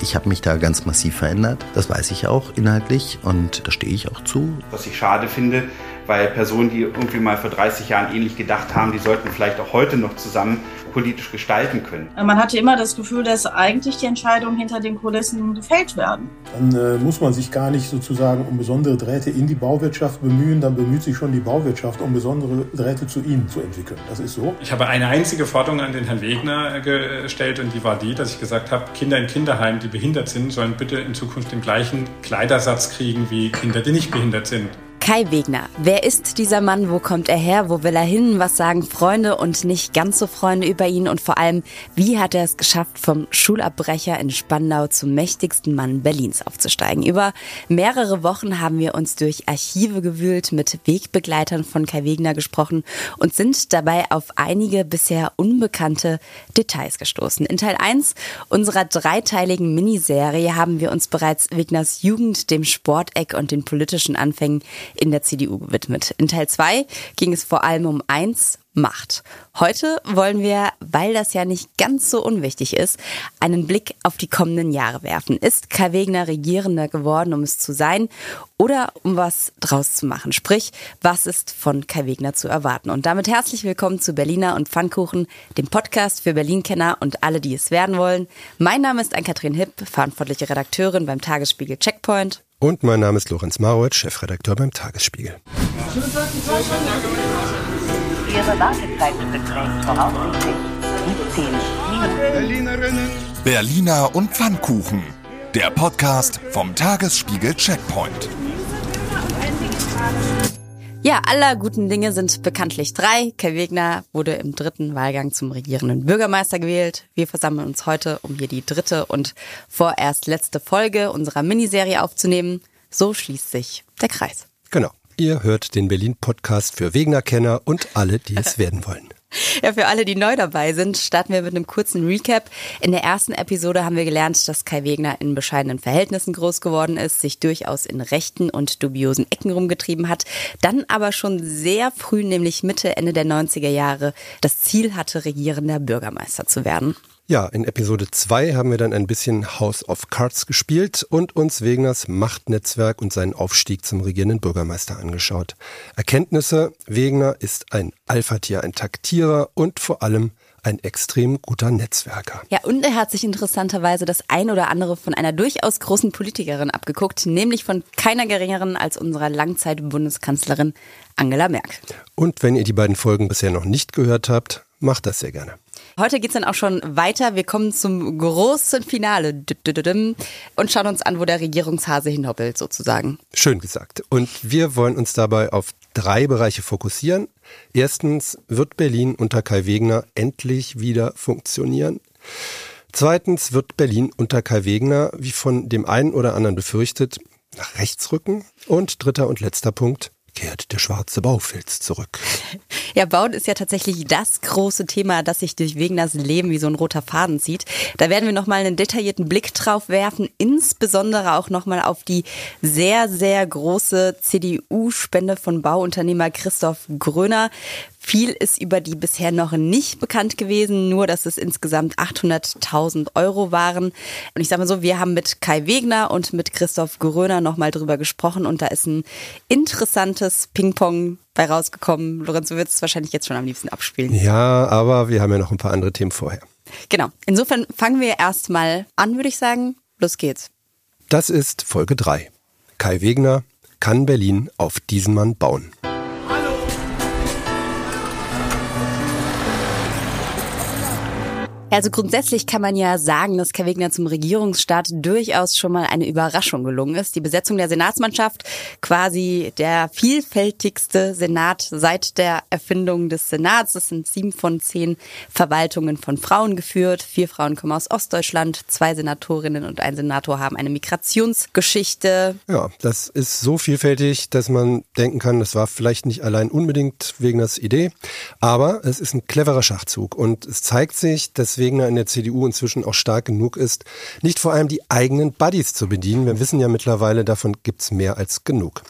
Ich habe mich da ganz massiv verändert. Das weiß ich auch inhaltlich und da stehe ich auch zu. Was ich schade finde, weil Personen, die irgendwie mal vor 30 Jahren ähnlich gedacht haben, die sollten vielleicht auch heute noch zusammen politisch gestalten können. Man hatte immer das Gefühl, dass eigentlich die Entscheidungen hinter den Kulissen gefällt werden. Dann äh, muss man sich gar nicht sozusagen um besondere Drähte in die Bauwirtschaft bemühen, dann bemüht sich schon die Bauwirtschaft, um besondere Drähte zu ihnen zu entwickeln. Das ist so. Ich habe eine einzige Forderung an den Herrn Wegner gestellt und die war die, dass ich gesagt habe, Kinder in Kinderheimen, die behindert sind, sollen bitte in Zukunft den gleichen Kleidersatz kriegen wie Kinder, die nicht behindert sind. Kai Wegner. Wer ist dieser Mann? Wo kommt er her? Wo will er hin? Was sagen Freunde und nicht ganz so Freunde über ihn? Und vor allem, wie hat er es geschafft, vom Schulabbrecher in Spandau zum mächtigsten Mann Berlins aufzusteigen? Über mehrere Wochen haben wir uns durch Archive gewühlt, mit Wegbegleitern von Kai Wegner gesprochen und sind dabei auf einige bisher unbekannte Details gestoßen. In Teil 1 unserer dreiteiligen Miniserie haben wir uns bereits Wegners Jugend, dem Sporteck und den politischen Anfängen in der CDU gewidmet. In Teil 2 ging es vor allem um eins, Macht. Heute wollen wir, weil das ja nicht ganz so unwichtig ist, einen Blick auf die kommenden Jahre werfen. Ist Kai Wegner Regierender geworden, um es zu sein oder um was draus zu machen? Sprich, was ist von Kai Wegner zu erwarten? Und damit herzlich willkommen zu Berliner und Pfannkuchen, dem Podcast für Berlin-Kenner und alle, die es werden wollen. Mein Name ist Ann-Kathrin Hipp, verantwortliche Redakteurin beim Tagesspiegel Checkpoint. Und mein Name ist Lorenz Marowitz, Chefredakteur beim Tagesspiegel. Ihre Wartezeit beträgt voraussichtlich 17 Minuten. Berliner und Pfannkuchen. Der Podcast vom Tagesspiegel Checkpoint. Ja, aller guten Dinge sind bekanntlich drei. Kai Wegner wurde im dritten Wahlgang zum regierenden Bürgermeister gewählt. Wir versammeln uns heute, um hier die dritte und vorerst letzte Folge unserer Miniserie aufzunehmen. So schließt sich der Kreis. Genau. Ihr hört den Berlin-Podcast für Wegner-Kenner und alle, die es werden wollen. Ja, für alle, die neu dabei sind, starten wir mit einem kurzen Recap. In der ersten Episode haben wir gelernt, dass Kai Wegner in bescheidenen Verhältnissen groß geworden ist, sich durchaus in rechten und dubiosen Ecken rumgetrieben hat, dann aber schon sehr früh, nämlich Mitte, Ende der 90er Jahre, das Ziel hatte, regierender Bürgermeister zu werden. Ja, in Episode 2 haben wir dann ein bisschen House of Cards gespielt und uns Wegners Machtnetzwerk und seinen Aufstieg zum regierenden Bürgermeister angeschaut. Erkenntnisse, Wegner ist ein Alpha-Tier, ein Taktierer und vor allem ein extrem guter Netzwerker. Ja, und er hat sich interessanterweise das ein oder andere von einer durchaus großen Politikerin abgeguckt, nämlich von keiner geringeren als unserer Langzeit-Bundeskanzlerin Angela Merkel. Und wenn ihr die beiden Folgen bisher noch nicht gehört habt, macht das sehr gerne. Heute geht's dann auch schon weiter. Wir kommen zum großen Finale und schauen uns an, wo der Regierungshase hinhoppelt, sozusagen. Schön gesagt. Und wir wollen uns dabei auf drei Bereiche fokussieren. Erstens, wird Berlin unter Kai Wegner endlich wieder funktionieren? Zweitens, wird Berlin unter Kai Wegner, wie von dem einen oder anderen befürchtet, nach rechts rücken? Und dritter und letzter Punkt, kehrt der schwarze Baufilz zurück. Ja, Bauen ist ja tatsächlich das große Thema, das sich durch Wegners Leben wie so ein roter Faden zieht. Da werden wir nochmal einen detaillierten Blick drauf werfen, insbesondere auch nochmal auf die sehr, sehr große CDU-Spende von Bauunternehmer Christoph Gröner. Viel ist über die bisher noch nicht bekannt gewesen, nur dass es insgesamt 800.000 Euro waren. Und ich sage mal so, wir haben mit Kai Wegner und mit Christoph Gröner nochmal drüber gesprochen und da ist ein interessantes Ping-Pong bei rausgekommen. Lorenz, du würdest es wahrscheinlich jetzt schon am liebsten abspielen. Ja, aber wir haben ja noch ein paar andere Themen vorher. Genau. Insofern fangen wir erstmal an, würde ich sagen. Los geht's. Das ist Folge 3. Kai Wegner kann Berlin auf diesen Mann bauen. Also grundsätzlich kann man ja sagen, dass Wegner zum Regierungsstart durchaus schon mal eine Überraschung gelungen ist. Die Besetzung der Senatsmannschaft, quasi der vielfältigste Senat seit der Erfindung des Senats. Das sind sieben von zehn Verwaltungen von Frauen geführt. Vier Frauen kommen aus Ostdeutschland, zwei Senatorinnen und ein Senator haben eine Migrationsgeschichte. Ja, das ist so vielfältig, dass man denken kann, das war vielleicht nicht allein unbedingt Wegners Idee, aber es ist ein cleverer Schachzug und es zeigt sich, dass Wegner in der CDU inzwischen auch stark genug ist, nicht vor allem die eigenen Buddies zu bedienen. Wir wissen ja mittlerweile, davon gibt's mehr als genug.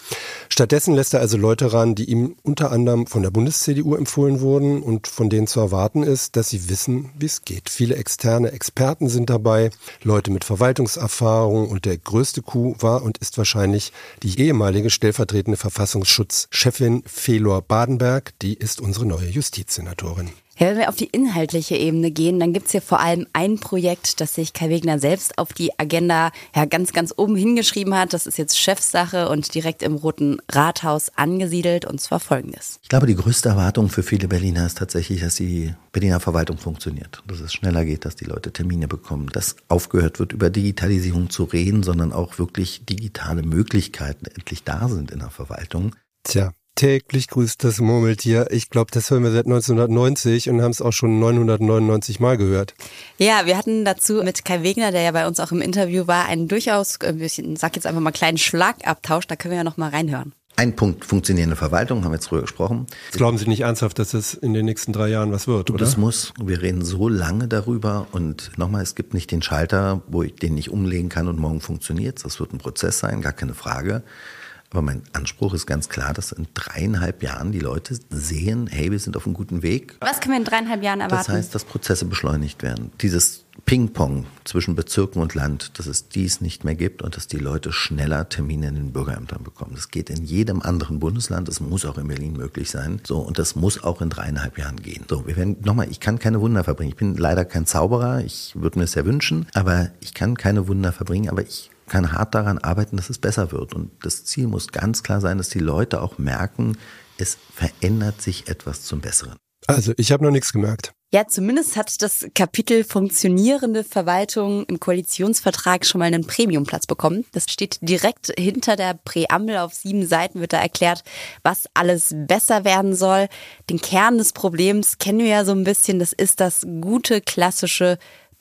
Stattdessen lässt er also Leute ran, die ihm unter anderem von der Bundes-CDU empfohlen wurden und von denen zu erwarten ist, dass sie wissen, wie es geht. Viele externe Experten sind dabei, Leute mit Verwaltungserfahrung und der größte Coup war und ist wahrscheinlich die ehemalige stellvertretende Verfassungsschutzchefin Felor Badenberg. Die ist unsere neue Justizsenatorin. Ja, wenn wir auf die inhaltliche Ebene gehen, dann gibt's hier vor allem ein Projekt, das sich Kai Wegner selbst auf die Agenda ja, ganz, ganz oben hingeschrieben hat. Das ist jetzt Chefsache und direkt im Roten Rathaus angesiedelt und zwar folgendes. Ich glaube, die größte Erwartung für viele Berliner ist tatsächlich, dass die Berliner Verwaltung funktioniert, dass es schneller geht, dass die Leute Termine bekommen, dass aufgehört wird, über Digitalisierung zu reden, sondern auch wirklich digitale Möglichkeiten endlich da sind in der Verwaltung. Tja, Täglich grüßt das Murmeltier. Ich glaube, das hören wir seit 1990 und haben es auch schon 999 Mal gehört. Ja, wir hatten dazu mit Kai Wegner, der ja bei uns auch im Interview war, einen durchaus, ein bisschen, sag jetzt einfach mal kleinen Schlagabtausch. Da können wir ja noch mal reinhören. Ein Punkt, funktionierende Verwaltung, haben wir jetzt drüber gesprochen. Glauben Sie nicht ernsthaft, dass es in den nächsten drei Jahren was wird, oder? Das muss. Wir reden so lange darüber und nochmal, es gibt nicht den Schalter, wo ich den nicht umlegen kann und morgen funktioniert Das wird ein Prozess sein, gar keine Frage. Aber mein Anspruch ist ganz klar, dass in dreieinhalb Jahren die Leute sehen, hey, wir sind auf einem guten Weg. Was können wir in dreieinhalb Jahren erwarten? Das heißt, dass Prozesse beschleunigt werden. Dieses Ping-Pong zwischen Bezirken und Land, dass es dies nicht mehr gibt und dass die Leute schneller Termine in den Bürgerämtern bekommen. Das geht in jedem anderen Bundesland, das muss auch in Berlin möglich sein. So, und das muss auch in dreieinhalb Jahren gehen. So, wir werden, nochmal, ich kann keine Wunder verbringen. Ich bin leider kein Zauberer, ich würde mir es ja wünschen, aber ich kann keine Wunder verbringen, aber ich kann hart daran arbeiten, dass es besser wird. Und das Ziel muss ganz klar sein, dass die Leute auch merken, es verändert sich etwas zum Besseren. Also ich habe noch nichts gemerkt. Ja, zumindest hat das Kapitel funktionierende Verwaltung im Koalitionsvertrag schon mal einen Premiumplatz bekommen. Das steht direkt hinter der Präambel. Auf sieben Seiten wird da erklärt, was alles besser werden soll. Den Kern des Problems kennen wir ja so ein bisschen. Das ist das gute, klassische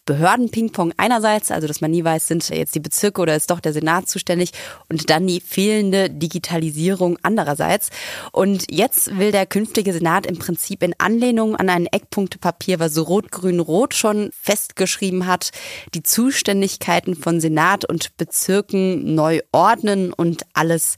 Behörden-Ping-Pong einerseits, also dass man nie weiß, sind jetzt die Bezirke oder ist doch der Senat zuständig und dann die fehlende Digitalisierung andererseits. Und jetzt will der künftige Senat im Prinzip in Anlehnung an ein Eckpunktepapier, was Rot-Grün-Rot schon festgeschrieben hat, die Zuständigkeiten von Senat und Bezirken neu ordnen und alles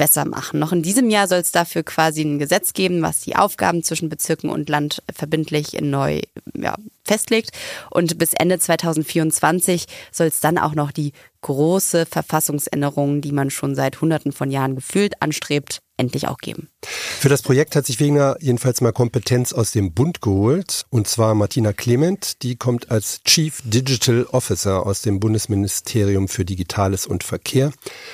besser machen. Noch in diesem Jahr soll es dafür quasi ein Gesetz geben, was die Aufgaben zwischen Bezirken und Land verbindlich neu ja, festlegt. Und bis Ende 2024 soll es dann auch noch die große Verfassungsänderung, die man schon seit Hunderten von Jahren gefühlt anstrebt, endlich auch geben. Für das Projekt hat sich Wegner jedenfalls mal Kompetenz aus dem Bund geholt, und zwar Martina Clement, die kommt als Chief Digital Officer aus dem Bundesministerium für Digitales und Verkehr.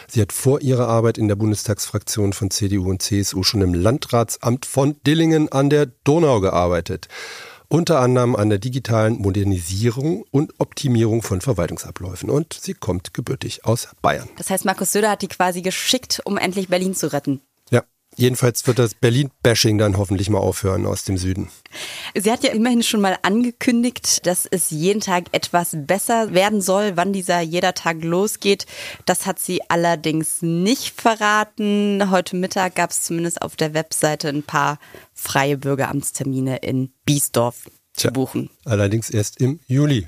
Sie hat vor ihrer Arbeit in der Bundestagsfraktion von CDU und CSU schon im Landratsamt von Dillingen an der Donau gearbeitet unter anderem an der digitalen Modernisierung und Optimierung von Verwaltungsabläufen. Und sie kommt gebürtig aus Bayern. Das heißt, Markus Söder hat die quasi geschickt, um endlich Berlin zu retten. Jedenfalls wird das Berlin-Bashing dann hoffentlich mal aufhören aus dem Süden. Sie hat ja immerhin schon mal angekündigt, dass es jeden Tag etwas besser werden soll, wann dieser jeder Tag losgeht. Das hat sie allerdings nicht verraten. Heute Mittag gab es zumindest auf der Webseite ein paar freie Bürgeramtstermine in Biesdorf zu buchen. Allerdings erst im Juli.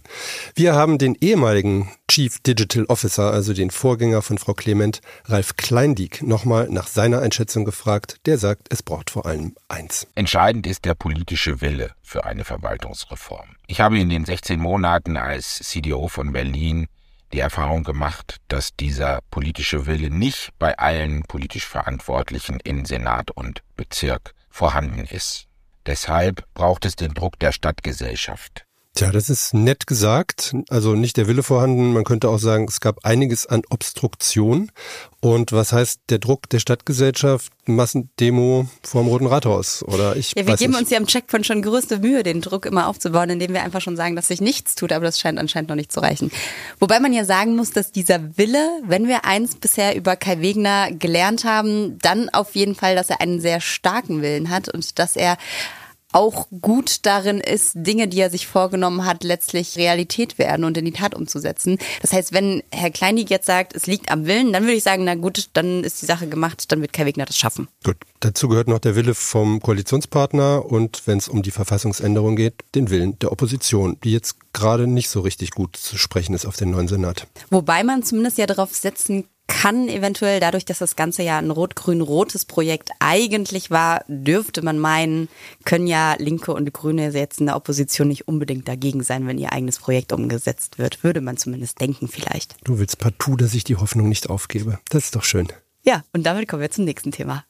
Wir haben den ehemaligen Chief Digital Officer, also den Vorgänger von Frau Clement, Ralf Kleindieck, nochmal nach seiner Einschätzung gefragt. Der sagt, es braucht vor allem eins. Entscheidend ist der politische Wille für eine Verwaltungsreform. Ich habe in den 16 Monaten als CDO von Berlin die Erfahrung gemacht, dass dieser politische Wille nicht bei allen politisch Verantwortlichen in Senat und Bezirk vorhanden ist. Deshalb braucht es den Druck der Stadtgesellschaft. Tja, das ist nett gesagt. Also nicht der Wille vorhanden. Man könnte auch sagen, es gab einiges an Obstruktion. Und was heißt der Druck der Stadtgesellschaft? Massendemo vor dem Roten Rathaus oder ich. Ja, wir geben nicht. uns ja im Checkpoint schon größte Mühe, den Druck immer aufzubauen, indem wir einfach schon sagen, dass sich nichts tut, aber das scheint anscheinend noch nicht zu reichen. Wobei man ja sagen muss, dass dieser Wille, wenn wir eins bisher über Kai Wegner gelernt haben, dann auf jeden Fall, dass er einen sehr starken Willen hat und dass er auch gut darin ist, Dinge, die er sich vorgenommen hat, letztlich Realität werden und in die Tat umzusetzen. Das heißt, wenn Herr Kleinig jetzt sagt, es liegt am Willen, dann würde ich sagen, na gut, dann ist die Sache gemacht, dann wird Kai Wegner das schaffen. Gut, dazu gehört noch der Wille vom Koalitionspartner und wenn es um die Verfassungsänderung geht, den Willen der Opposition, die jetzt gerade nicht so richtig gut zu sprechen ist auf den neuen Senat. Wobei man zumindest ja darauf setzen kann eventuell dadurch, dass das Ganze ja ein rot-grün-rotes Projekt eigentlich war, dürfte man meinen, können ja Linke und Grüne jetzt in der Opposition nicht unbedingt dagegen sein, wenn ihr eigenes Projekt umgesetzt wird. Würde man zumindest denken vielleicht. Du willst partout, dass ich die Hoffnung nicht aufgebe. Das ist doch schön. Ja, und damit kommen wir zum nächsten Thema.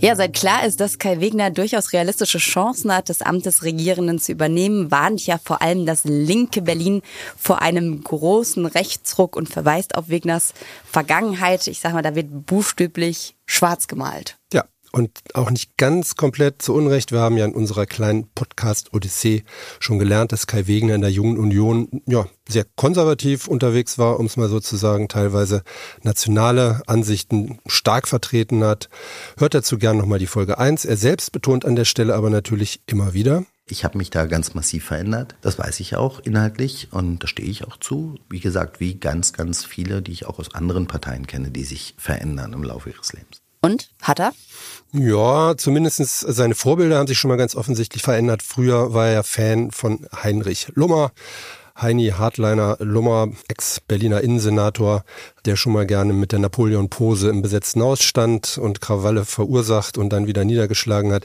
Ja, seit klar ist, dass Kai Wegner durchaus realistische Chancen hat, das Amt des Regierenden zu übernehmen, warnt ja vor allem das linke Berlin vor einem großen Rechtsruck und verweist auf Wegners Vergangenheit. Ich sag mal, da wird buchstäblich schwarz gemalt. Ja, und auch nicht ganz komplett zu Unrecht. Wir haben ja in unserer kleinen Podcast Odyssee schon gelernt, dass Kai Wegener in der Jungen Union ja sehr konservativ unterwegs war, um es mal so zu sagen, teilweise nationale Ansichten stark vertreten hat. Hört dazu gern nochmal die Folge 1. Er selbst betont an der Stelle aber natürlich immer wieder, ich habe mich da ganz massiv verändert. Das weiß ich auch inhaltlich und da stehe ich auch zu. Wie gesagt, wie ganz, ganz viele, die ich auch aus anderen Parteien kenne, die sich verändern im Laufe ihres Lebens. Und? Hat er? Ja, zumindest seine Vorbilder haben sich schon mal ganz offensichtlich verändert. Früher war er Fan von Heinrich Lummer. Heini Hartleiner Lummer, Ex-Berliner Innensenator, der schon mal gerne mit der Napoleon-Pose im besetzten Haus stand und Krawalle verursacht und dann wieder niedergeschlagen hat.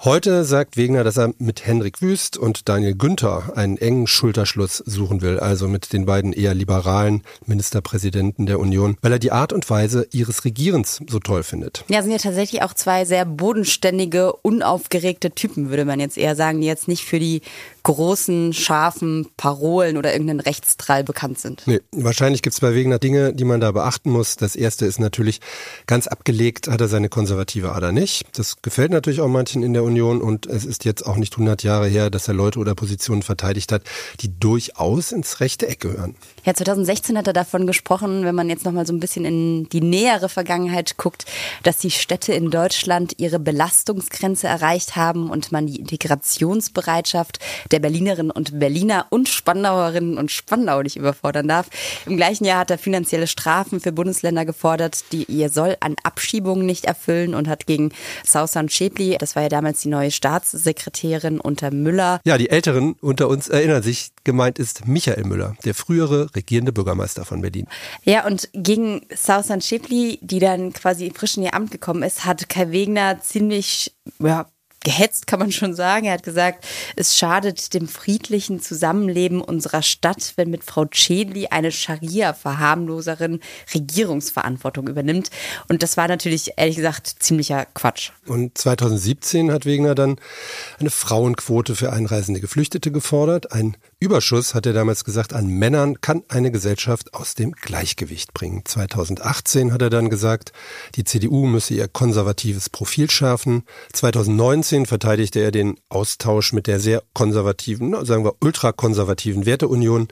Heute sagt Wegner, dass er mit Henrik Wüst und Daniel Günther einen engen Schulterschluss suchen will, also mit den beiden eher liberalen Ministerpräsidenten der Union, weil er die Art und Weise ihres Regierens so toll findet. Ja, sind ja tatsächlich auch zwei sehr bodenständige, unaufgeregte Typen, würde man jetzt eher sagen, die jetzt nicht für die großen, scharfen Parolen oder irgendeinen Rechtstrall bekannt sind. Nee, wahrscheinlich gibt es bei Wegener Dinge, die man da beachten muss. Das erste ist natürlich, ganz abgelegt hat er seine konservative Ader nicht. Das gefällt natürlich auch manchen in der Union und es ist jetzt auch nicht 100 Jahre her, dass er Leute oder Positionen verteidigt hat, die durchaus ins rechte Eck gehören. Ja, 2016 hat er davon gesprochen, wenn man jetzt nochmal so ein bisschen in die nähere Vergangenheit guckt, dass die Städte in Deutschland ihre Belastungsgrenze erreicht haben und man die Integrationsbereitschaft der Berlinerinnen und Berliner und Spandauerinnen und Spandau nicht überfordern darf. Im gleichen Jahr hat er finanzielle Strafen für Bundesländer gefordert, die ihr Soll an Abschiebungen nicht erfüllen und hat gegen Sausan Schäbli, das war ja damals die neue Staatssekretärin unter Müller. Ja, die Älteren unter uns erinnern sich, gemeint ist Michael Müller, der frühere regierende Bürgermeister von Berlin. Ja, und gegen Sausan Schäbli, die dann quasi frisch in ihr Amt gekommen ist, hat Kai Wegner ziemlich ja, gehetzt, kann man schon sagen. Er hat gesagt, es schadet dem friedlichen Zusammenleben unserer Stadt, wenn mit Frau Cedli eine Scharia-Verharmloserin Regierungsverantwortung übernimmt. Und das war natürlich, ehrlich gesagt, ziemlicher Quatsch. Und 2017 hat Wegner dann eine Frauenquote für einreisende Geflüchtete gefordert. Ein Überschuss, hat er damals gesagt, an Männern kann eine Gesellschaft aus dem Gleichgewicht bringen. 2018 hat er dann gesagt, die CDU müsse ihr konservatives Profil schärfen. 2019 verteidigte er den Austausch mit der sehr konservativen, sagen wir ultrakonservativen Werteunion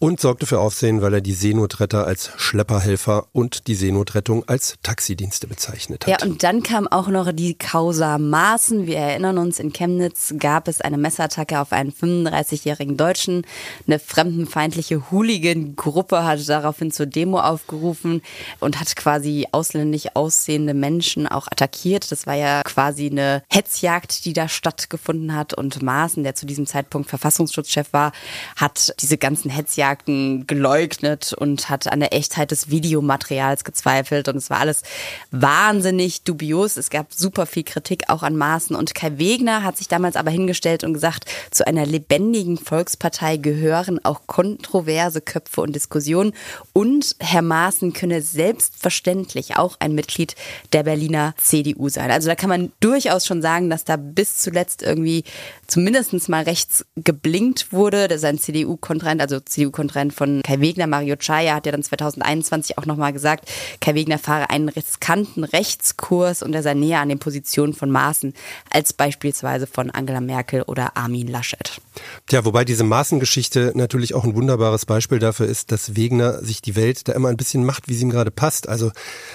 und sorgte für Aufsehen, weil er die Seenotretter als Schlepperhelfer und die Seenotrettung als Taxidienste bezeichnet hat. Ja, und dann kam auch noch die Causa Maaßen. Wir erinnern uns, in Chemnitz gab es eine Messerattacke auf einen 35-jährigen Deutschen. Eine fremdenfeindliche Hooligan-Gruppe hat daraufhin zur Demo aufgerufen und hat quasi ausländisch aussehende Menschen auch attackiert. Das war ja quasi eine Hetzjagd, die da stattgefunden hat. Und Maaßen, der zu diesem Zeitpunkt Verfassungsschutzchef war, hat diese ganzen Hetzjagden geleugnet und hat an der Echtheit des Videomaterials gezweifelt. Und es war alles wahnsinnig dubios. Es gab super viel Kritik auch an Maaßen. Und Kai Wegner hat sich damals aber hingestellt und gesagt, zu einer lebendigen Volkspartei Partei gehören auch kontroverse Köpfe und Diskussionen. Und Herr Maaßen könne selbstverständlich auch ein Mitglied der Berliner CDU sein. Also da kann man durchaus schon sagen, dass da bis zuletzt irgendwie zumindest mal rechts geblinkt wurde. Sein CDU-Kontrahent, also CDU-Kontrahent von Kai Wegner, Mario Chaya, hat ja dann 2021 auch nochmal gesagt, Kai Wegner fahre einen riskanten Rechtskurs und er sei näher an den Positionen von Maaßen als beispielsweise von Angela Merkel oder Armin Laschet. Tja, wobei diese Maßengeschichte natürlich auch ein wunderbares Beispiel dafür ist, dass Wegner sich die Welt da immer ein bisschen macht, wie sie ihm gerade passt. Also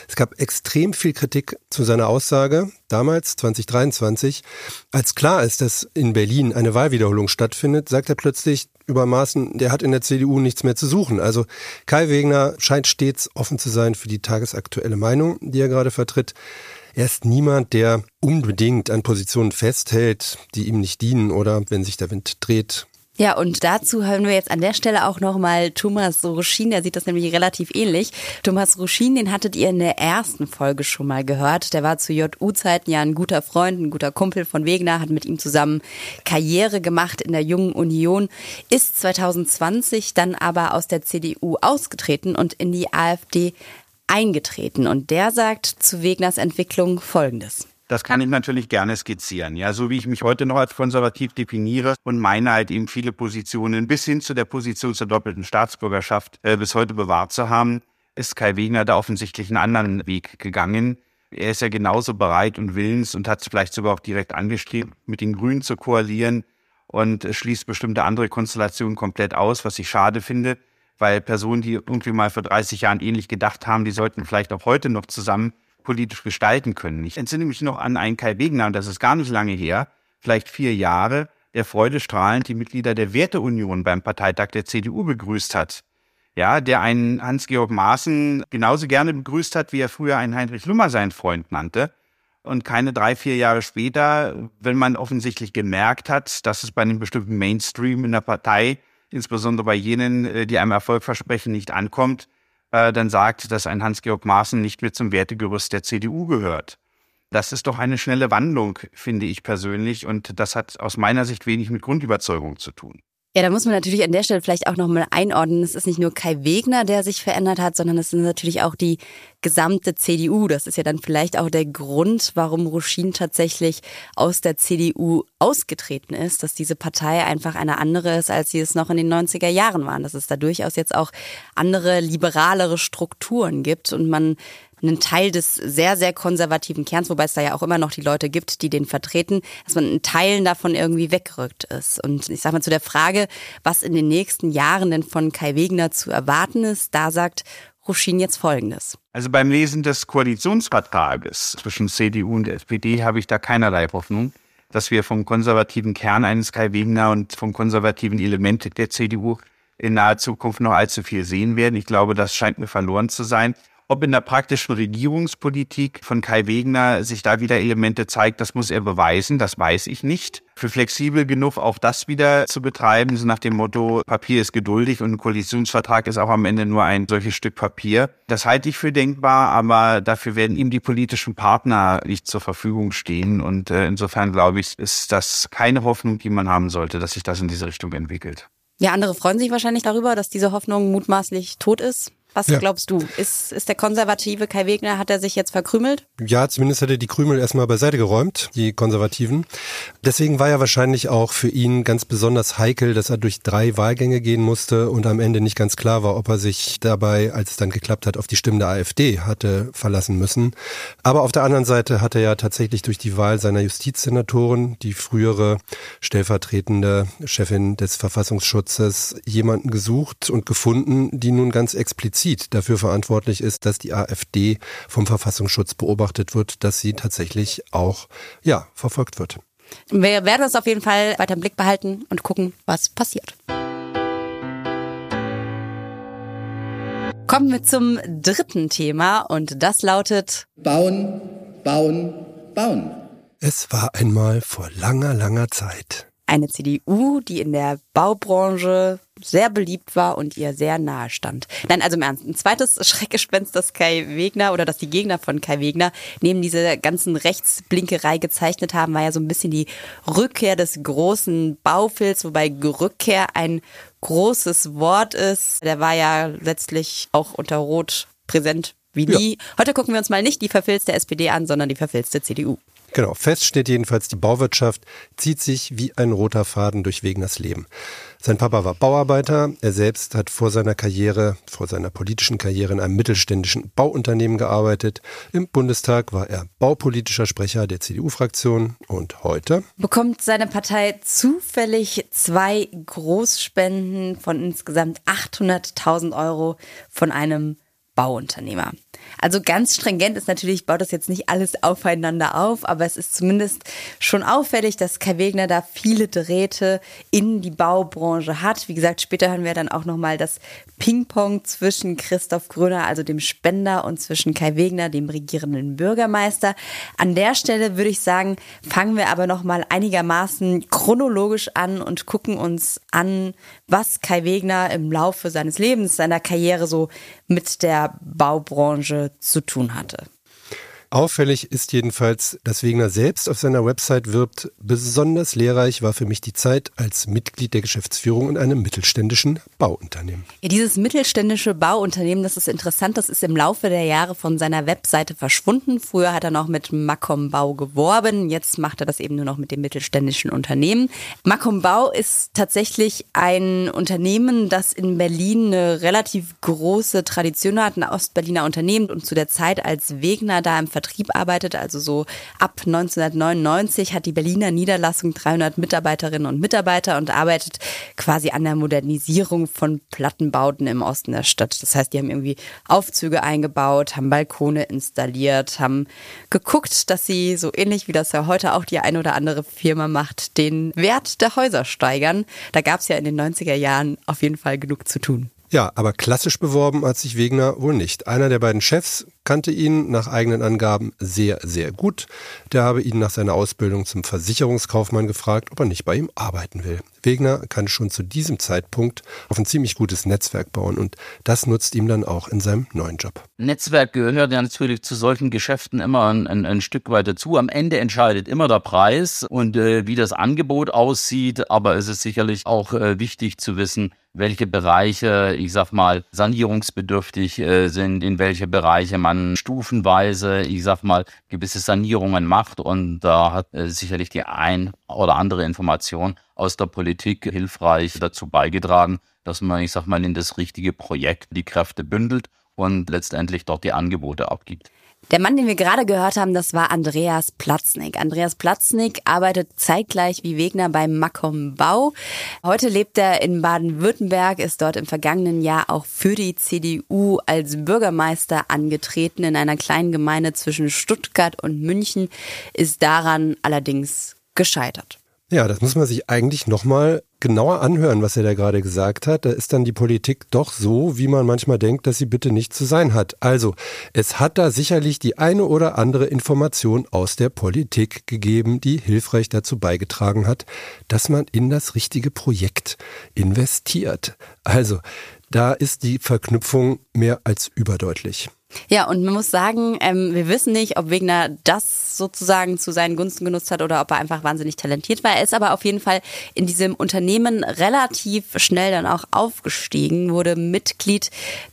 es gab extrem viel Kritik zu seiner Aussage damals, 2023. Als klar ist, dass in Berlin eine Wahlwiederholung stattfindet, sagt er plötzlich über Maßen, der hat in der CDU nichts mehr zu suchen. Also Kai Wegner scheint stets offen zu sein für die tagesaktuelle Meinung, die er gerade vertritt. Er ist niemand, der unbedingt an Positionen festhält, die ihm nicht dienen oder wenn sich der Wind dreht, ja, und dazu hören wir jetzt an der Stelle auch nochmal Thomas Ruschin, der sieht das nämlich relativ ähnlich. Thomas Ruschin, den hattet ihr in der ersten Folge schon mal gehört. Der war zu JU-Zeiten ja ein guter Freund, ein guter Kumpel von Wegner, hat mit ihm zusammen Karriere gemacht in der Jungen Union, ist 2020 dann aber aus der CDU ausgetreten und in die AfD eingetreten. Und der sagt zu Wegners Entwicklung Folgendes. Das kann ich natürlich gerne skizzieren. Ja, so wie ich mich heute noch als konservativ definiere und meine halt eben viele Positionen bis hin zu der Position zur doppelten Staatsbürgerschaft äh, bis heute bewahrt zu haben, ist Kai Wegner da offensichtlich einen anderen Weg gegangen. Er ist ja genauso bereit und willens und hat es vielleicht sogar auch direkt angestrebt, mit den Grünen zu koalieren und schließt bestimmte andere Konstellationen komplett aus, was ich schade finde, weil Personen, die irgendwie mal vor 30 Jahren ähnlich gedacht haben, die sollten vielleicht auch heute noch zusammen politisch gestalten können. Ich entsinne mich noch an einen Kai Wegner, und das ist gar nicht lange her, vielleicht vier Jahre, der freudestrahlend die Mitglieder der Werteunion beim Parteitag der CDU begrüßt hat. Ja, der einen Hans-Georg Maaßen genauso gerne begrüßt hat, wie er früher einen Heinrich Lummer seinen Freund nannte. Und keine drei, vier Jahre später, wenn man offensichtlich gemerkt hat, dass es bei einem bestimmten Mainstream in der Partei, insbesondere bei jenen, äh, die einem Erfolg versprechen, nicht ankommt, äh, dann sagt, dass ein Hans-Georg Maaßen nicht mehr zum Wertegerüst der CDU gehört. Das ist doch eine schnelle Wandlung, finde ich persönlich, und das hat aus meiner Sicht wenig mit Grundüberzeugung zu tun. Ja, da muss man natürlich an der Stelle vielleicht auch nochmal einordnen. Es ist nicht nur Kai Wegner, der sich verändert hat, sondern es sind natürlich auch die gesamte CDU. Das ist ja dann vielleicht auch der Grund, warum Ruschin tatsächlich aus der CDU ausgetreten ist, dass diese Partei einfach eine andere ist, als sie es noch in den 90er Jahren waren. Dass es da durchaus jetzt auch andere, liberalere Strukturen gibt und man einen Teil des sehr, sehr konservativen Kerns, wobei es da ja auch immer noch die Leute gibt, die den vertreten, dass man in Teilen davon irgendwie weggerückt ist. Und ich sage mal zu der Frage, was in den nächsten Jahren denn von Kai Wegner zu erwarten ist, da sagt Ruschin jetzt Folgendes. Also beim Lesen des Koalitionsvertrages zwischen CDU und SPD habe ich da keinerlei Hoffnung, dass wir vom konservativen Kern eines Kai Wegner und vom konservativen Element der CDU in naher Zukunft noch allzu viel sehen werden. Ich glaube, das scheint mir verloren zu sein. Ob in der praktischen Regierungspolitik von Kai Wegner sich da wieder Elemente zeigt, das muss er beweisen, das weiß ich nicht. Für flexibel genug auch das wieder zu betreiben, so nach dem Motto, Papier ist geduldig und ein Koalitionsvertrag ist auch am Ende nur ein solches Stück Papier. Das halte ich für denkbar, aber dafür werden ihm die politischen Partner nicht zur Verfügung stehen. Und äh, insofern glaube ich, ist das keine Hoffnung, die man haben sollte, dass sich das in diese Richtung entwickelt. Ja, andere freuen sich wahrscheinlich darüber, dass diese Hoffnung mutmaßlich tot ist. Was ja. glaubst du? Ist, ist der konservative Kai Wegner, hat er sich jetzt verkrümelt? Ja, zumindest hat er die Krümel erstmal beiseite geräumt, die Konservativen. Deswegen war ja wahrscheinlich auch für ihn ganz besonders heikel, dass er durch drei Wahlgänge gehen musste und am Ende nicht ganz klar war, ob er sich dabei, als es dann geklappt hat, auf die Stimmen der AfD hatte verlassen müssen. Aber auf der anderen Seite hat er ja tatsächlich durch die Wahl seiner Justizsenatorin, die frühere stellvertretende Chefin des Verfassungsschutzes, jemanden gesucht und gefunden, die nun ganz explizit explizit dafür verantwortlich ist, dass die AfD vom Verfassungsschutz beobachtet wird, dass sie tatsächlich auch ja, verfolgt wird. Wir werden uns auf jeden Fall weiter im Blick behalten und gucken, was passiert. Kommen wir zum dritten Thema und das lautet Bauen, bauen, bauen. Es war einmal vor langer, langer Zeit eine CDU, die in der Baubranche sehr beliebt war und ihr sehr nahe stand. Nein, also im Ernst. Ein zweites Schreckgespenst, das Kai Wegner oder das die Gegner von Kai Wegner neben dieser ganzen Rechtsblinkerei gezeichnet haben, war ja so ein bisschen die Rückkehr des großen Baufilz, wobei Rückkehr ein großes Wort ist. Der war ja letztlich auch unter Rot präsent wie nie. Ja. Heute gucken wir uns mal nicht die verfilzte SPD an, sondern die verfilzte CDU. Genau, fest steht jedenfalls, die Bauwirtschaft zieht sich wie ein roter Faden durch Wegners Leben. Sein Papa war Bauarbeiter, er selbst hat vor seiner Karriere, vor seiner politischen Karriere in einem mittelständischen Bauunternehmen gearbeitet. Im Bundestag war er baupolitischer Sprecher der CDU-Fraktion und heute bekommt seine Partei zufällig zwei Großspenden von insgesamt 800.000 Euro von einem Bauunternehmer. Also ganz stringent ist natürlich, baut das jetzt nicht alles aufeinander auf, aber es ist zumindest schon auffällig, dass Kai Wegner da viele Drähte in die Baubranche hat. Wie gesagt, später hören wir dann auch nochmal das Ping-Pong zwischen Christoph Gröner, also dem Spender, und zwischen Kai Wegner, dem regierenden Bürgermeister. An der Stelle würde ich sagen, fangen wir aber nochmal einigermaßen chronologisch an und gucken uns an, was Kai Wegner im Laufe seines Lebens, seiner Karriere so mit der Baubranche zu tun hatte. Auffällig ist jedenfalls, dass Wegner selbst auf seiner Website wirbt, besonders lehrreich war für mich die Zeit als Mitglied der Geschäftsführung in einem mittelständischen Bauunternehmen. Ja, dieses mittelständische Bauunternehmen, das ist interessant, das ist im Laufe der Jahre von seiner Webseite verschwunden. Früher hat er noch mit Macom Bau geworben, jetzt macht er das eben nur noch mit dem mittelständischen Unternehmen. Macom Bau ist tatsächlich ein Unternehmen, das in Berlin eine relativ große Tradition hat, ein Ostberliner Unternehmen und zu der Zeit, als Wegner da im Vertrieb arbeitet, also so ab 1999 hat die Berliner Niederlassung 300 Mitarbeiterinnen und Mitarbeiter und arbeitet quasi an der Modernisierung von Plattenbauten im Osten der Stadt. Das heißt, die haben irgendwie Aufzüge eingebaut, haben Balkone installiert, haben geguckt, dass sie so ähnlich wie das ja heute auch die ein oder andere Firma macht, den Wert der Häuser steigern. Da gab es ja in den 90er Jahren auf jeden Fall genug zu tun. Ja, aber klassisch beworben hat sich Wegner wohl nicht. Einer der beiden Chefs kannte ihn nach eigenen Angaben sehr, sehr gut. Der habe ihn nach seiner Ausbildung zum Versicherungskaufmann gefragt, ob er nicht bei ihm arbeiten will. Wegner kann schon zu diesem Zeitpunkt auf ein ziemlich gutes Netzwerk bauen und das nutzt ihm dann auch in seinem neuen Job. Netzwerk gehört ja natürlich zu solchen Geschäften immer ein, ein, ein Stück weit dazu. Am Ende entscheidet immer der Preis und äh, wie das Angebot aussieht, aber es ist sicherlich auch äh, wichtig zu wissen, welche Bereiche, ich sag mal, sanierungsbedürftig äh, sind, in welche Bereiche man stufenweise, ich sag mal, gewisse Sanierungen macht. Und da hat äh, sicherlich die ein oder andere Information aus der Politik hilfreich dazu beigetragen, dass man, ich sag mal, in das richtige Projekt die Kräfte bündelt und letztendlich dort die Angebote abgibt. Der Mann, den wir gerade gehört haben, das war Andreas Platznik. Andreas Platznik arbeitet zeitgleich wie Wegner beim Macom Bau. Heute lebt er in Baden-Württemberg, ist dort im vergangenen Jahr auch für die CDU als Bürgermeister angetreten in einer kleinen Gemeinde zwischen Stuttgart und München, ist daran allerdings gescheitert. Ja, das muss man sich eigentlich nochmal genauer anhören, was er da gerade gesagt hat. Da ist dann die Politik doch so, wie man manchmal denkt, dass sie bitte nicht zu sein hat. Also, es hat da sicherlich die eine oder andere Information aus der Politik gegeben, die hilfreich dazu beigetragen hat, dass man in das richtige Projekt investiert. Also, da ist die Verknüpfung mehr als überdeutlich. Ja, und man muss sagen, ähm, wir wissen nicht, ob Wegner das sozusagen zu seinen Gunsten genutzt hat oder ob er einfach wahnsinnig talentiert war. Er ist aber auf jeden Fall in diesem Unternehmen relativ schnell dann auch aufgestiegen, wurde Mitglied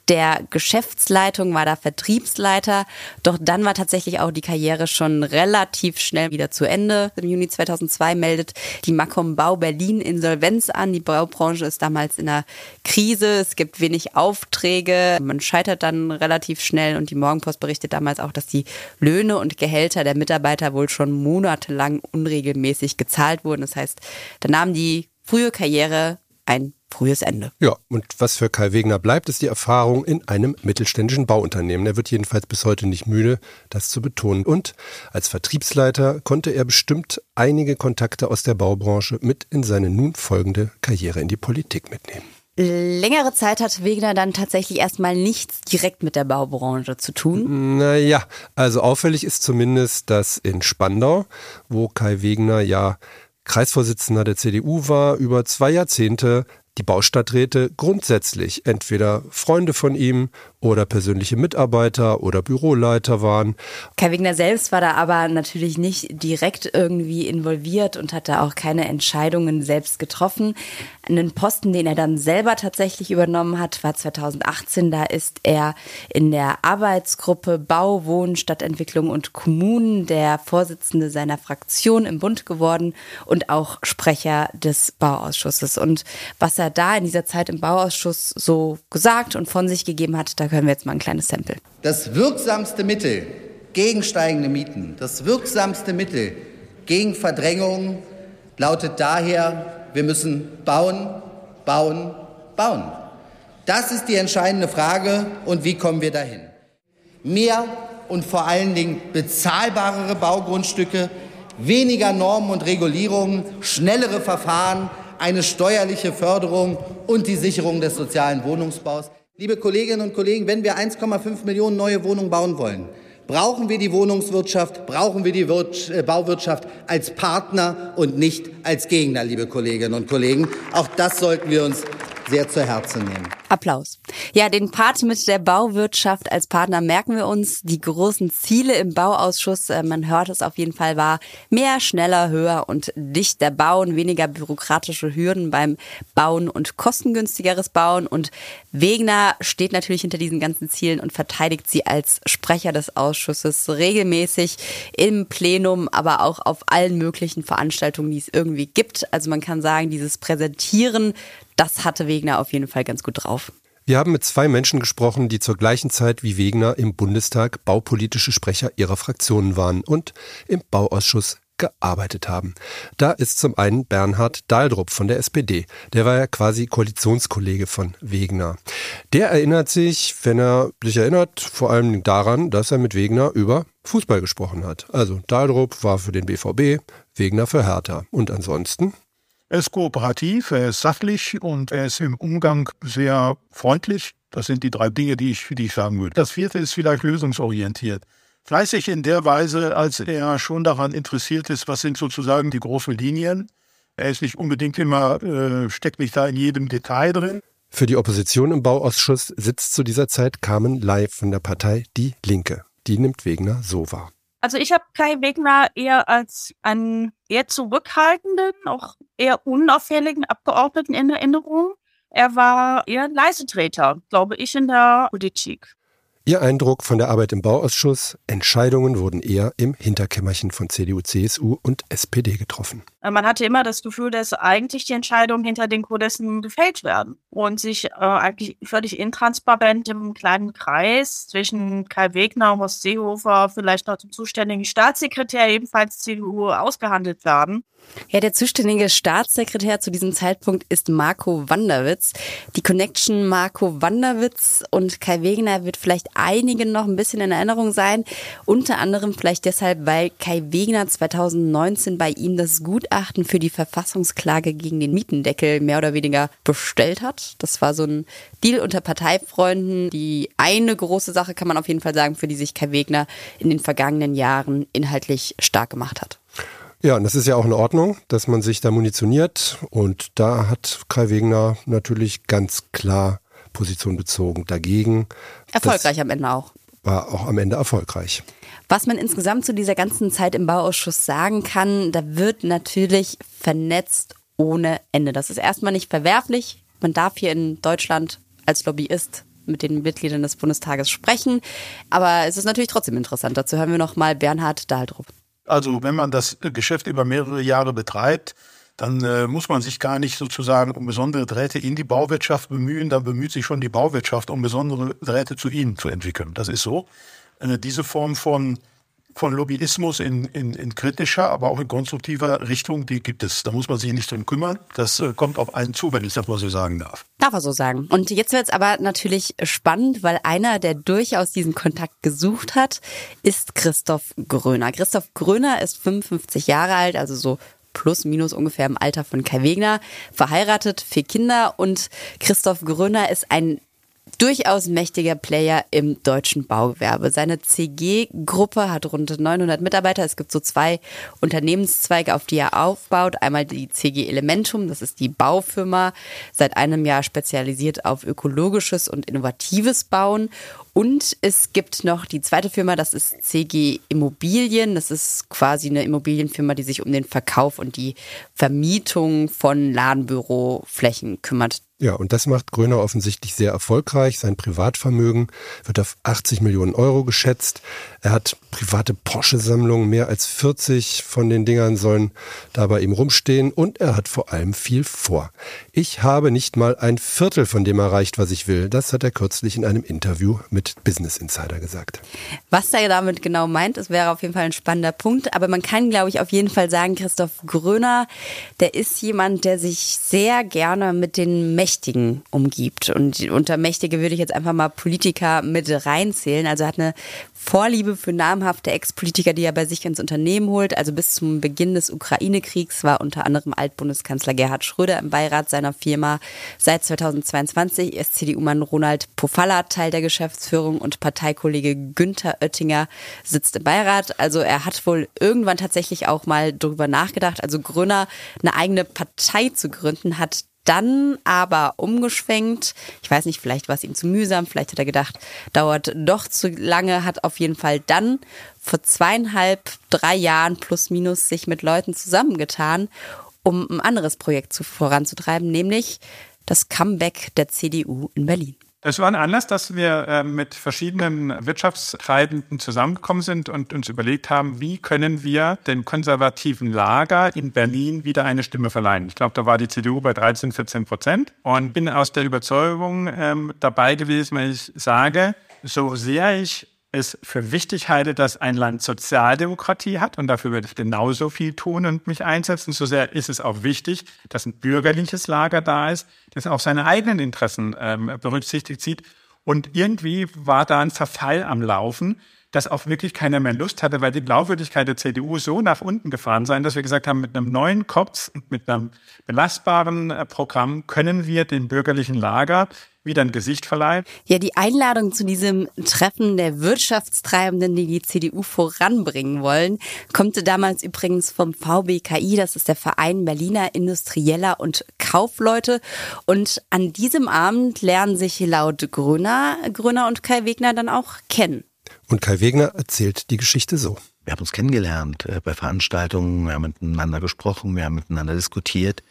der Geschäftsleitung, war da Vertriebsleiter. Doch dann war tatsächlich auch die Karriere schon relativ schnell wieder zu Ende. Im Juni 2002 meldet die Macom Bau Berlin Insolvenz an. Die Baubranche ist damals in einer Krise. Es gibt wenig Aufträge. Man scheitert dann relativ schnell und die Morgenpost berichtet damals auch, dass die Löhne und Gehälter der Mitarbeiter wohl schon monatelang unregelmäßig gezahlt wurden. Das heißt, da nahm die frühe Karriere ein frühes Ende. Ja, und was für Kai Wegner bleibt, ist die Erfahrung in einem mittelständischen Bauunternehmen. Er wird jedenfalls bis heute nicht müde, das zu betonen. Und als Vertriebsleiter konnte er bestimmt einige Kontakte aus der Baubranche mit in seine nun folgende Karriere in die Politik mitnehmen. Längere Zeit hat Wegner dann tatsächlich erstmal nichts direkt mit der Baubranche zu tun. Naja, also auffällig ist zumindest, dass in Spandau, wo Kai Wegner ja Kreisvorsitzender der CDU war, über zwei Jahrzehnte die Baustadträte grundsätzlich entweder Freunde von ihm oder persönliche Mitarbeiter oder Büroleiter waren. Kai Wegner selbst war da aber natürlich nicht direkt irgendwie involviert und hat da auch keine Entscheidungen selbst getroffen. Einen Posten, den er dann selber tatsächlich übernommen hat, war 2018. Da ist er in der Arbeitsgruppe Bau, Wohnen, Stadtentwicklung und Kommunen der Vorsitzende seiner Fraktion im Bund geworden und auch Sprecher des Bauausschusses. Und was er da in dieser Zeit im Bauausschuss so gesagt und von sich gegeben hat, da hören wir jetzt mal ein kleines Sample. Das wirksamste Mittel gegen steigende Mieten, das wirksamste Mittel gegen Verdrängung lautet daher, wir müssen bauen, bauen, bauen. Das ist die entscheidende Frage und wie kommen wir dahin? Mehr und vor allen Dingen bezahlbarere Baugrundstücke, weniger Normen und Regulierungen, schnellere Verfahren, eine steuerliche Förderung und die Sicherung des sozialen Wohnungsbaus. Liebe Kolleginnen und Kollegen, wenn wir 1,5 Millionen neue Wohnungen bauen wollen, brauchen wir die Wohnungswirtschaft, brauchen wir die äh, Bauwirtschaft als Partner und nicht als Gegner, liebe Kolleginnen und Kollegen. Auch das sollten wir uns sehr zu Herzen nehmen. Applaus. Ja, den Part mit der Bauwirtschaft als Partner merken wir uns. Die großen Ziele im Bauausschuss, äh, man hört es auf jeden Fall, war mehr, schneller, höher und dichter bauen, weniger bürokratische Hürden beim Bauen und kostengünstigeres Bauen. Und Wegner steht natürlich hinter diesen ganzen Zielen und verteidigt sie als Sprecher des Ausschusses regelmäßig im Plenum, aber auch auf allen möglichen Veranstaltungen, die es irgendwie gibt. Also man kann sagen, dieses Präsentieren das hatte Wegner auf jeden Fall ganz gut drauf. Wir haben mit zwei Menschen gesprochen, die zur gleichen Zeit wie Wegner im Bundestag baupolitische Sprecher ihrer Fraktionen waren und im Bauausschuss gearbeitet haben. Da ist zum einen Bernhard Dahldrup von der SPD. Der war ja quasi Koalitionskollege von Wegner. Der erinnert sich, wenn er sich erinnert, vor allem daran, dass er mit Wegner über Fußball gesprochen hat. Also Dahldrup war für den BVB, Wegner für Hertha. Und ansonsten er ist kooperativ, er ist sachlich und er ist im Umgang sehr freundlich. Das sind die drei Dinge, die ich, die ich sagen würde. Das vierte ist vielleicht lösungsorientiert. Fleißig in der Weise, als er schon daran interessiert ist, was sind sozusagen die großen Linien. Er ist nicht unbedingt immer, äh, steckt nicht da in jedem Detail drin. Für die Opposition im Bauausschuss sitzt zu dieser Zeit Carmen Lai von der Partei Die Linke. Die nimmt Wegner so wahr. Also ich habe Kai Wegner eher als einen eher zurückhaltenden, auch eher unauffälligen Abgeordneten in Erinnerung. Er war eher Leisetreter, glaube ich, in der Politik. Ihr Eindruck von der Arbeit im Bauausschuss, Entscheidungen wurden eher im Hinterkämmerchen von CDU, CSU und SPD getroffen. Äh, man hatte immer das Gefühl, dass eigentlich die Entscheidungen hinter den Kulissen gefällt werden und sich äh, eigentlich völlig intransparent im kleinen Kreis zwischen Kai Wegner und Horst Seehofer, vielleicht noch dem zuständigen Staatssekretär, ebenfalls CDU, ausgehandelt werden. Ja, der zuständige Staatssekretär zu diesem Zeitpunkt ist Marco Wanderwitz. Die Connection Marco Wanderwitz und Kai Wegener wird vielleicht einigen noch ein bisschen in Erinnerung sein. Unter anderem vielleicht deshalb, weil Kai Wegener 2019 bei ihm das Gutachten für die Verfassungsklage gegen den Mietendeckel mehr oder weniger bestellt hat. Das war so ein Deal unter Parteifreunden. Die eine große Sache kann man auf jeden Fall sagen, für die sich Kai Wegner in den vergangenen Jahren inhaltlich stark gemacht hat. Ja, und das ist ja auch in Ordnung, dass man sich da munitioniert. Und da hat Kai Wegner natürlich ganz klar Position bezogen dagegen. Erfolgreich das am Ende auch. War auch am Ende erfolgreich. Was man insgesamt zu dieser ganzen Zeit im Bauausschuss sagen kann, da wird natürlich vernetzt ohne Ende. Das ist erstmal nicht verwerflich. Man darf hier in Deutschland als Lobbyist mit den Mitgliedern des Bundestages sprechen. Aber es ist natürlich trotzdem interessant. Dazu hören wir nochmal Bernhard Dahldrup. Also wenn man das Geschäft über mehrere Jahre betreibt, dann äh, muss man sich gar nicht sozusagen um besondere Drähte in die Bauwirtschaft bemühen, dann bemüht sich schon die Bauwirtschaft, um besondere Drähte zu ihnen zu entwickeln. Das ist so. Äh, diese Form von von Lobbyismus in, in, in kritischer, aber auch in konstruktiver Richtung, die gibt es. Da muss man sich nicht drum kümmern. Das äh, kommt auf einen zu, wenn ich das mal so sagen darf. Darf er so sagen. Und jetzt wird es aber natürlich spannend, weil einer, der durchaus diesen Kontakt gesucht hat, ist Christoph Gröner. Christoph Gröner ist 55 Jahre alt, also so plus minus ungefähr im Alter von Kai Wegner, verheiratet, vier Kinder und Christoph Gröner ist ein durchaus mächtiger Player im deutschen Baugewerbe. Seine CG-Gruppe hat rund 900 Mitarbeiter. Es gibt so zwei Unternehmenszweige, auf die er aufbaut. Einmal die CG Elementum, das ist die Baufirma, seit einem Jahr spezialisiert auf ökologisches und innovatives Bauen. Und es gibt noch die zweite Firma, das ist CG Immobilien. Das ist quasi eine Immobilienfirma, die sich um den Verkauf und die Vermietung von Ladenbüroflächen kümmert. Ja, und das macht Gröner offensichtlich sehr erfolgreich. Sein Privatvermögen wird auf 80 Millionen Euro geschätzt. Er hat private Porsche-Sammlungen, mehr als 40 von den Dingern sollen dabei ihm rumstehen und er hat vor allem viel vor. Ich habe nicht mal ein Viertel von dem erreicht, was ich will. Das hat er kürzlich in einem Interview mit Business Insider gesagt. Was er damit genau meint, das wäre auf jeden Fall ein spannender Punkt. Aber man kann, glaube ich, auf jeden Fall sagen, Christoph Gröner, der ist jemand, der sich sehr gerne mit den Mächtigen umgibt. Und unter Mächtige würde ich jetzt einfach mal Politiker mit reinzählen. Also hat eine Vorliebe für namhafte Ex-Politiker, die er bei sich ins Unternehmen holt. Also bis zum Beginn des Ukraine-Kriegs war unter anderem Altbundeskanzler Gerhard Schröder im Beirat seiner Firma. Seit 2022 ist CDU-Mann Ronald Pofalla Teil der Geschäftsführung und Parteikollege Günther Oettinger sitzt im Beirat. Also er hat wohl irgendwann tatsächlich auch mal darüber nachgedacht, also Grüner eine eigene Partei zu gründen, hat dann aber umgeschwenkt. Ich weiß nicht, vielleicht war es ihm zu mühsam, vielleicht hat er gedacht, dauert doch zu lange, hat auf jeden Fall dann vor zweieinhalb, drei Jahren plus minus sich mit Leuten zusammengetan, um ein anderes Projekt zu, voranzutreiben, nämlich das Comeback der CDU in Berlin. Es war ein Anlass, dass wir äh, mit verschiedenen Wirtschaftstreibenden zusammengekommen sind und uns überlegt haben, wie können wir dem konservativen Lager in Berlin wieder eine Stimme verleihen. Ich glaube, da war die CDU bei 13, 14 Prozent und bin aus der Überzeugung ähm, dabei gewesen, wenn ich sage, so sehr ich es für wichtig halte, dass ein Land Sozialdemokratie hat und dafür werde ich genauso viel tun und mich einsetzen. So sehr ist es auch wichtig, dass ein bürgerliches Lager da ist, das auch seine eigenen Interessen ähm, berücksichtigt sieht. Und irgendwie war da ein Verfall am Laufen, dass auch wirklich keiner mehr Lust hatte, weil die Glaubwürdigkeit der CDU so nach unten gefahren sein, dass wir gesagt haben, mit einem neuen Kopf und mit einem belastbaren äh, Programm können wir dem bürgerlichen Lager wieder ein Gesicht verleihen. Ja, die Einladung zu diesem Treffen der Wirtschaftstreibenden, die die CDU voranbringen wollen, kommt damals übrigens vom VBKI, das ist der Verein Berliner Industrieller und Kaufleute. Und an diesem Abend lernen sich laut Gröner, Gröner und Kai Wegner dann auch kennen. Und Kai Wegner erzählt die Geschichte so. Wir haben uns kennengelernt äh, bei Veranstaltungen, wir haben miteinander gesprochen, wir haben miteinander diskutiert.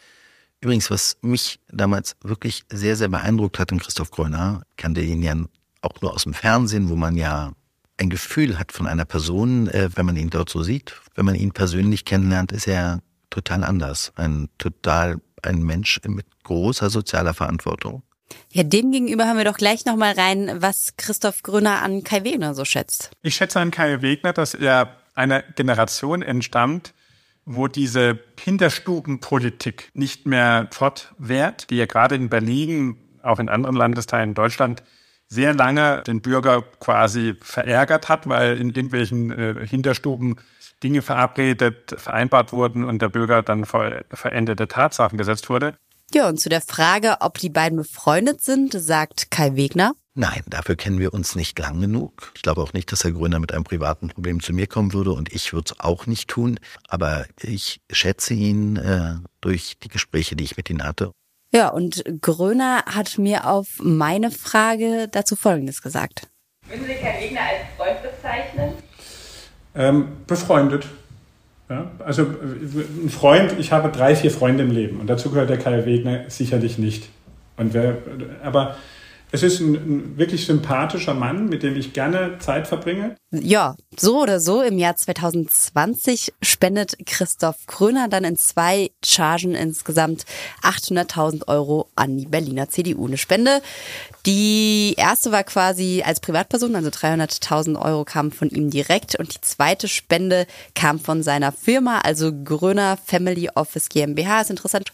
Übrigens, was mich damals wirklich sehr, sehr beeindruckt hat in Christoph Gröner, kannte ihn ja auch nur aus dem Fernsehen, wo man ja ein Gefühl hat von einer Person, äh, wenn man ihn dort so sieht. Wenn man ihn persönlich kennenlernt, ist er total anders. Ein total, ein Mensch mit großer sozialer Verantwortung. Ja, dem gegenüber haben wir doch gleich nochmal rein, was Christoph Gröner an Kai Wegner so schätzt. Ich schätze an Kai Wegner, dass er einer Generation entstammt, wo diese Hinterstubenpolitik nicht mehr fortwährt, die ja gerade in Berlin, auch in anderen Landesteilen in Deutschland, sehr lange den Bürger quasi verärgert hat, weil in irgendwelchen äh, Hinterstuben Dinge verabredet, vereinbart wurden und der Bürger dann vor veränderte Tatsachen gesetzt wurde. Ja, und zu der Frage, ob die beiden befreundet sind, sagt Kai Wegner. Nein, dafür kennen wir uns nicht lang genug. Ich glaube auch nicht, dass Herr Gröner mit einem privaten Problem zu mir kommen würde und ich würde es auch nicht tun. Aber ich schätze ihn äh, durch die Gespräche, die ich mit ihm hatte. Ja, und Gröner hat mir auf meine Frage dazu Folgendes gesagt. Würden Sie Herr Wegner als Freund bezeichnen? Ähm, befreundet. Ja, also ein Freund, ich habe drei, vier Freunde im Leben und dazu gehört der Kai Wegner sicherlich nicht. Und wer, aber es ist ein, ein, wirklich sympathischer Mann, mit dem ich gerne Zeit verbringe. Ja, so oder so. Im Jahr 2020 spendet Christoph Kröner dann in zwei Chargen insgesamt 800.000 Euro an die Berliner CDU. Eine Spende. Die erste war quasi als Privatperson, also 300.000 Euro kamen von ihm direkt. Und die zweite Spende kam von seiner Firma, also Gröner Family Office GmbH. Ist interessant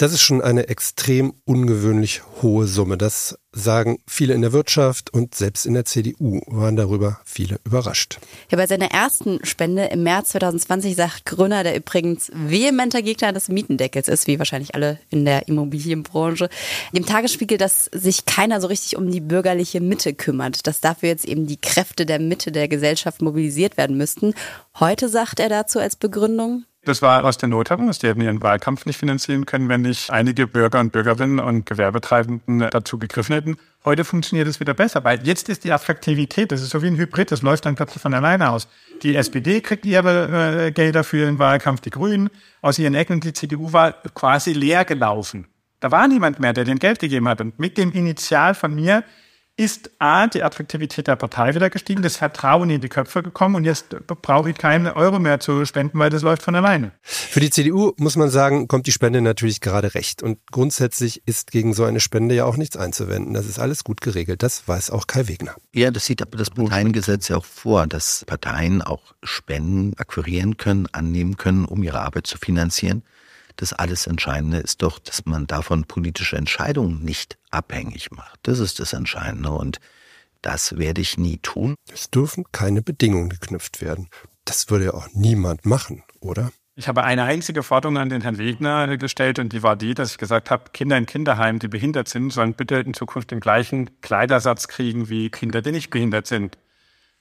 Das ist schon eine extrem ungewöhnlich hohe Summe. Das sagen viele in der Wirtschaft und selbst in der CDU waren darüber viele überrascht. Ja, bei seiner ersten Spende im März 2020 sagt Gröner, der übrigens vehementer Gegner des Mietendeckels ist, wie wahrscheinlich alle in der Immobilienbranche, dem Tagesspiegel, dass sich keiner so richtig um die bürgerliche Mitte kümmert, dass dafür jetzt eben die Kräfte der Mitte der Gesellschaft mobilisiert werden müssten. Heute sagt er dazu als Begründung, das war aus der Not heraus. Die hätten ihren Wahlkampf nicht finanzieren können, wenn nicht einige Bürger und Bürgerinnen und Gewerbetreibenden dazu gegriffen hätten. Heute funktioniert es wieder besser, weil jetzt ist die Attraktivität, das ist so wie ein Hybrid, das läuft dann plötzlich von alleine aus. Die SPD kriegt ihre äh, Gelder für den Wahlkampf, die Grünen aus ihren Ecken, die CDU war quasi leer gelaufen. Da war niemand mehr, der den Geld gegeben hat. Und mit dem Initial von mir ist A, die Attraktivität der Partei wieder gestiegen, das Vertrauen in die Köpfe gekommen und jetzt brauche ich keinen Euro mehr zu spenden, weil das läuft von alleine. Für die CDU muss man sagen, kommt die Spende natürlich gerade recht. Und grundsätzlich ist gegen so eine Spende ja auch nichts einzuwenden. Das ist alles gut geregelt. Das weiß auch Kai Wegner. Ja, das sieht aber das Parteiengesetz ja auch vor, dass Parteien auch Spenden akquirieren können, annehmen können, um ihre Arbeit zu finanzieren. Das alles Entscheidende ist doch, dass man davon politische Entscheidungen nicht abhängig macht. Das ist das Entscheidende und das werde ich nie tun. Es dürfen keine Bedingungen geknüpft werden. Das würde ja auch niemand machen, oder? Ich habe eine einzige Forderung an den Herrn Wegner gestellt und die war die, dass ich gesagt habe, Kinder in Kinderheimen, die behindert sind, sollen bitte in Zukunft den gleichen Kleidersatz kriegen wie Kinder, die nicht behindert sind.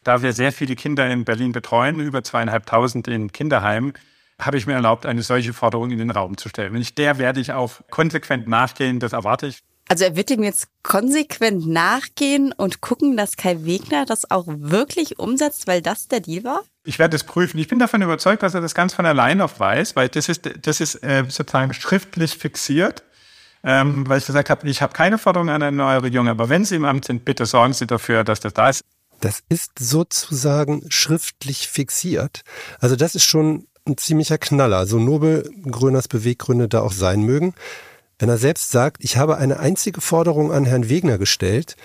Da wir sehr viele Kinder in Berlin betreuen, über zweieinhalbtausend in Kinderheimen, habe ich mir erlaubt, eine solche Forderung in den Raum zu stellen. Wenn ich der werde ich auch konsequent nachgehen, das erwarte ich. Also er wird dem jetzt konsequent nachgehen und gucken, dass Kai Wegner das auch wirklich umsetzt, weil das der Deal war? Ich werde es prüfen. Ich bin davon überzeugt, dass er das ganz von allein auf weiß, weil das ist, das ist äh, sozusagen schriftlich fixiert. Ähm, weil ich gesagt habe, ich habe keine Forderung an eine neue Regierung, aber wenn Sie im Amt sind, bitte sorgen Sie dafür, dass das da ist. Das ist sozusagen schriftlich fixiert. Also das ist schon ein ziemlicher Knaller, so nobel Gröners Beweggründe da auch sein mögen. Wenn er selbst sagt, ich habe eine einzige Forderung an Herrn Wegner gestellt,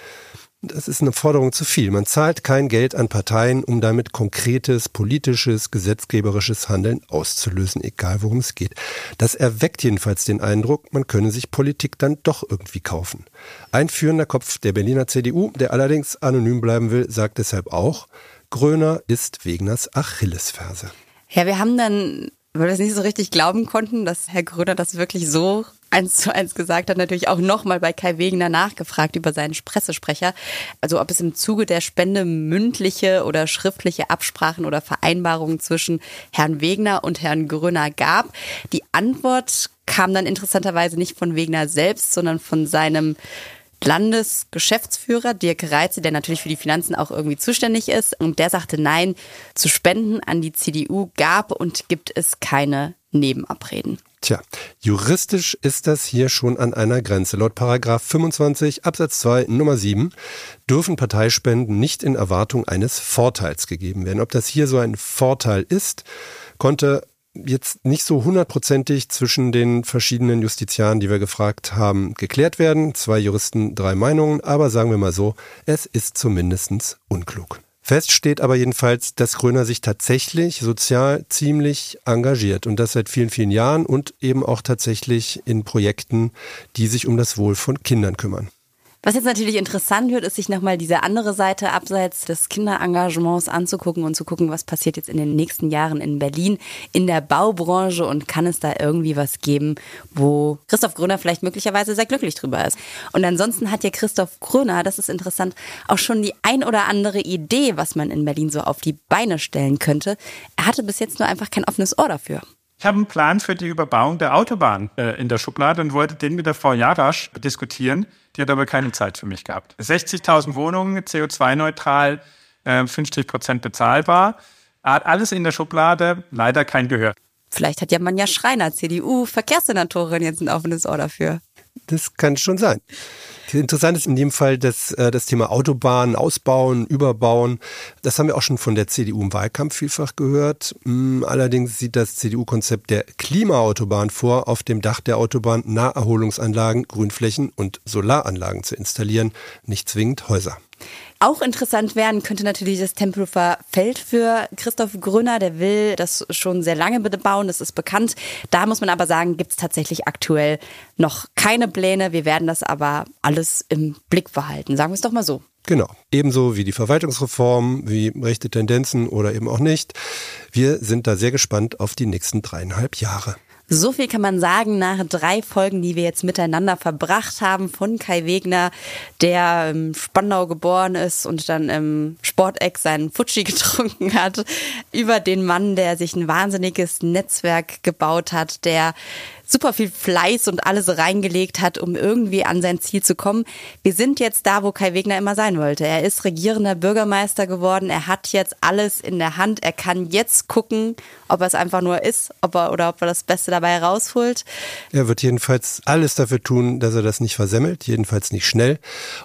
das ist eine Forderung zu viel. Man zahlt kein Geld an Parteien, um damit konkretes politisches, gesetzgeberisches Handeln auszulösen, egal worum es geht. Das erweckt jedenfalls den Eindruck, man könne sich Politik dann doch irgendwie kaufen. Ein führender Kopf der Berliner CDU, der allerdings anonym bleiben will, sagt deshalb auch, Gröner ist Wegners Achillesferse. Ja, wir haben dann, weil wir es nicht so richtig glauben konnten, dass Herr Gröner das wirklich so eins zu eins gesagt hat, natürlich auch nochmal bei Kai Wegener nachgefragt über seinen Pressesprecher. Also ob es im Zuge der Spende mündliche oder schriftliche Absprachen oder Vereinbarungen zwischen Herrn Wegner und Herrn Gröner gab. Die Antwort kam dann interessanterweise nicht von Wegner selbst, sondern von seinem Landesgeschäftsführer Dirk Reitze, der natürlich für die Finanzen auch irgendwie zuständig ist. Und der sagte, nein, zu Spenden an die CDU gab und gibt es keine Nebenabreden. Tja, juristisch ist das hier schon an einer Grenze. Laut Paragraph 25 Absatz 2 Nummer 7 dürfen Parteispenden nicht in Erwartung eines Vorteils gegeben werden. Ob das hier so ein Vorteil ist, konnte jetzt nicht so hundertprozentig zwischen den verschiedenen Justiziaren, die wir gefragt haben, geklärt werden. Zwei Juristen, drei Meinungen, aber sagen wir mal so, es ist zumindest unklug. Fest steht aber jedenfalls, dass Gröner sich tatsächlich sozial ziemlich engagiert und das seit vielen, vielen Jahren und eben auch tatsächlich in Projekten, die sich um das Wohl von Kindern kümmern. Was jetzt natürlich interessant wird, ist sich nochmal diese andere Seite abseits des Kinderengagements anzugucken und zu gucken, was passiert jetzt in den nächsten Jahren in Berlin in der Baubranche und kann es da irgendwie was geben, wo Christoph Gröner vielleicht möglicherweise sehr glücklich drüber ist. Und ansonsten hat ja Christoph Gröner, das ist interessant, auch schon die ein oder andere Idee, was man in Berlin so auf die Beine stellen könnte. Er hatte bis jetzt nur einfach kein offenes Ohr dafür. Ich habe einen Plan für die Überbauung der Autobahn äh, in der Schublade und wollte den mit der Frau Jarasch diskutieren. Die hat aber keine Zeit für mich gehabt. 60.000 Wohnungen, CO2-neutral, äh, 50 Prozent bezahlbar. Hat alles in der Schublade, leider kein Gehör. Vielleicht hat ja Manja Schreiner, CDU, Verkehrssenatorin, jetzt ein offenes Ohr dafür. Das kann schon sein. Interessant ist in dem Fall das, äh, das Thema Autobahnen, Ausbauen, Überbauen. Das haben wir auch schon von der CDU im Wahlkampf vielfach gehört. Hm, allerdings sieht das CDU-Konzept der Klimaautobahn vor, auf dem Dach der Autobahn Naherholungsanlagen, Grünflächen und Solaranlagen zu installieren, nicht zwingend Häuser. Auch interessant werden könnte natürlich das Tempelhofer Feld für Christoph Grüner. Der will das schon sehr lange bauen, das ist bekannt. Da muss man aber sagen, gibt es tatsächlich aktuell noch keine Pläne. Wir werden das aber alles im Blick behalten. Sagen wir es doch mal so. Genau. Ebenso wie die Verwaltungsreform, wie rechte Tendenzen oder eben auch nicht. Wir sind da sehr gespannt auf die nächsten dreieinhalb Jahre. So viel kann man sagen nach drei Folgen, die wir jetzt miteinander verbracht haben von Kai Wegner, der im Spandau geboren ist und dann im Sporteck seinen Futschi getrunken hat, über den Mann, der sich ein wahnsinniges Netzwerk gebaut hat, der super viel Fleiß und alles reingelegt hat, um irgendwie an sein Ziel zu kommen. Wir sind jetzt da, wo Kai Wegner immer sein wollte. Er ist regierender Bürgermeister geworden. Er hat jetzt alles in der Hand. Er kann jetzt gucken, ob er es einfach nur ist, ob er oder ob er das Beste dabei herausholt. Er wird jedenfalls alles dafür tun, dass er das nicht versemmelt, jedenfalls nicht schnell.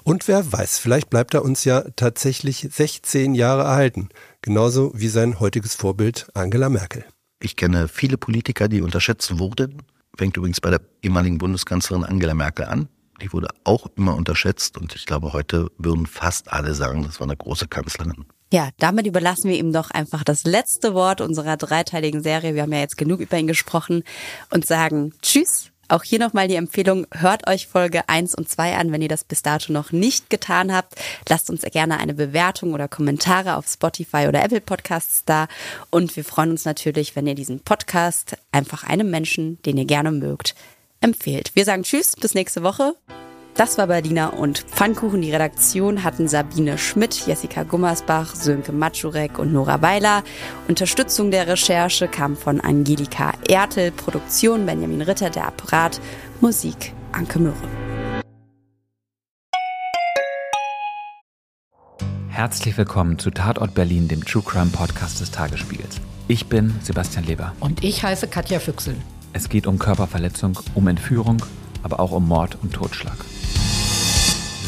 Und wer weiß, vielleicht bleibt er uns ja tatsächlich 16 Jahre erhalten. Genauso wie sein heutiges Vorbild Angela Merkel. Ich kenne viele Politiker, die unterschätzt wurden Fängt übrigens bei der ehemaligen Bundeskanzlerin Angela Merkel an. Die wurde auch immer unterschätzt und ich glaube, heute würden fast alle sagen, das war eine große Kanzlerin. Ja, damit überlassen wir ihm doch einfach das letzte Wort unserer dreiteiligen Serie. Wir haben ja jetzt genug über ihn gesprochen und sagen Tschüss auch hier nochmal die Empfehlung, hört euch Folge 1 und 2 an, wenn ihr das bis dato noch nicht getan habt. Lasst uns gerne eine Bewertung oder Kommentare auf Spotify oder Apple Podcasts da. Und wir freuen uns natürlich, wenn ihr diesen Podcast einfach einem Menschen, den ihr gerne mögt, empfehlt. Wir sagen Tschüss, bis nächste Woche. Das war Berliner und Pfannkuchen. Die Redaktion hatten Sabine Schmidt, Jessica Gummersbach, Sönke Matschurek und Nora Weiler. Unterstützung der Recherche kam von Angelika Ertel, Produktion Benjamin Ritter, der Apparat, Musik Anke Mürre. Herzlich willkommen zu Tatort Berlin, dem True Crime Podcast des Tagesspiegels. Ich bin Sebastian Leber. Und ich heiße Katja Füchsel. Es geht um Körperverletzung, um Entführung, aber auch um Mord und Totschlag.